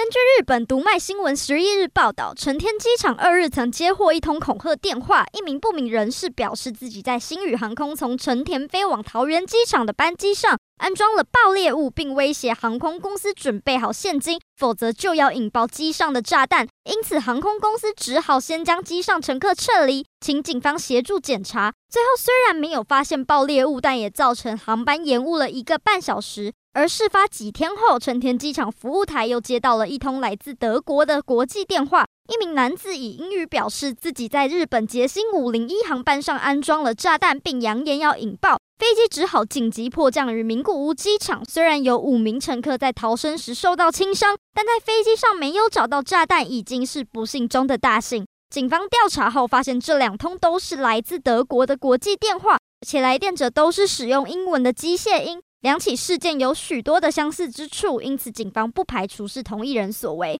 根据日本读卖新闻十一日报道，成田机场二日曾接获一通恐吓电话，一名不明人士表示自己在星宇航空从成田飞往桃园机场的班机上安装了爆裂物，并威胁航空公司准备好现金，否则就要引爆机上的炸弹。因此，航空公司只好先将机上乘客撤离，请警方协助检查。最后虽然没有发现爆裂物，但也造成航班延误了一个半小时。而事发几天后，成田机场服务台又接到了一通来自德国的国际电话。一名男子以英语表示自己在日本捷星五零一航班上安装了炸弹，并扬言要引爆，飞机只好紧急迫降于名古屋机场。虽然有五名乘客在逃生时受到轻伤，但在飞机上没有找到炸弹，已经是不幸中的大幸。警方调查后发现，这两通都是来自德国的国际电话，且来电者都是使用英文的机械音。两起事件有许多的相似之处，因此警方不排除是同一人所为。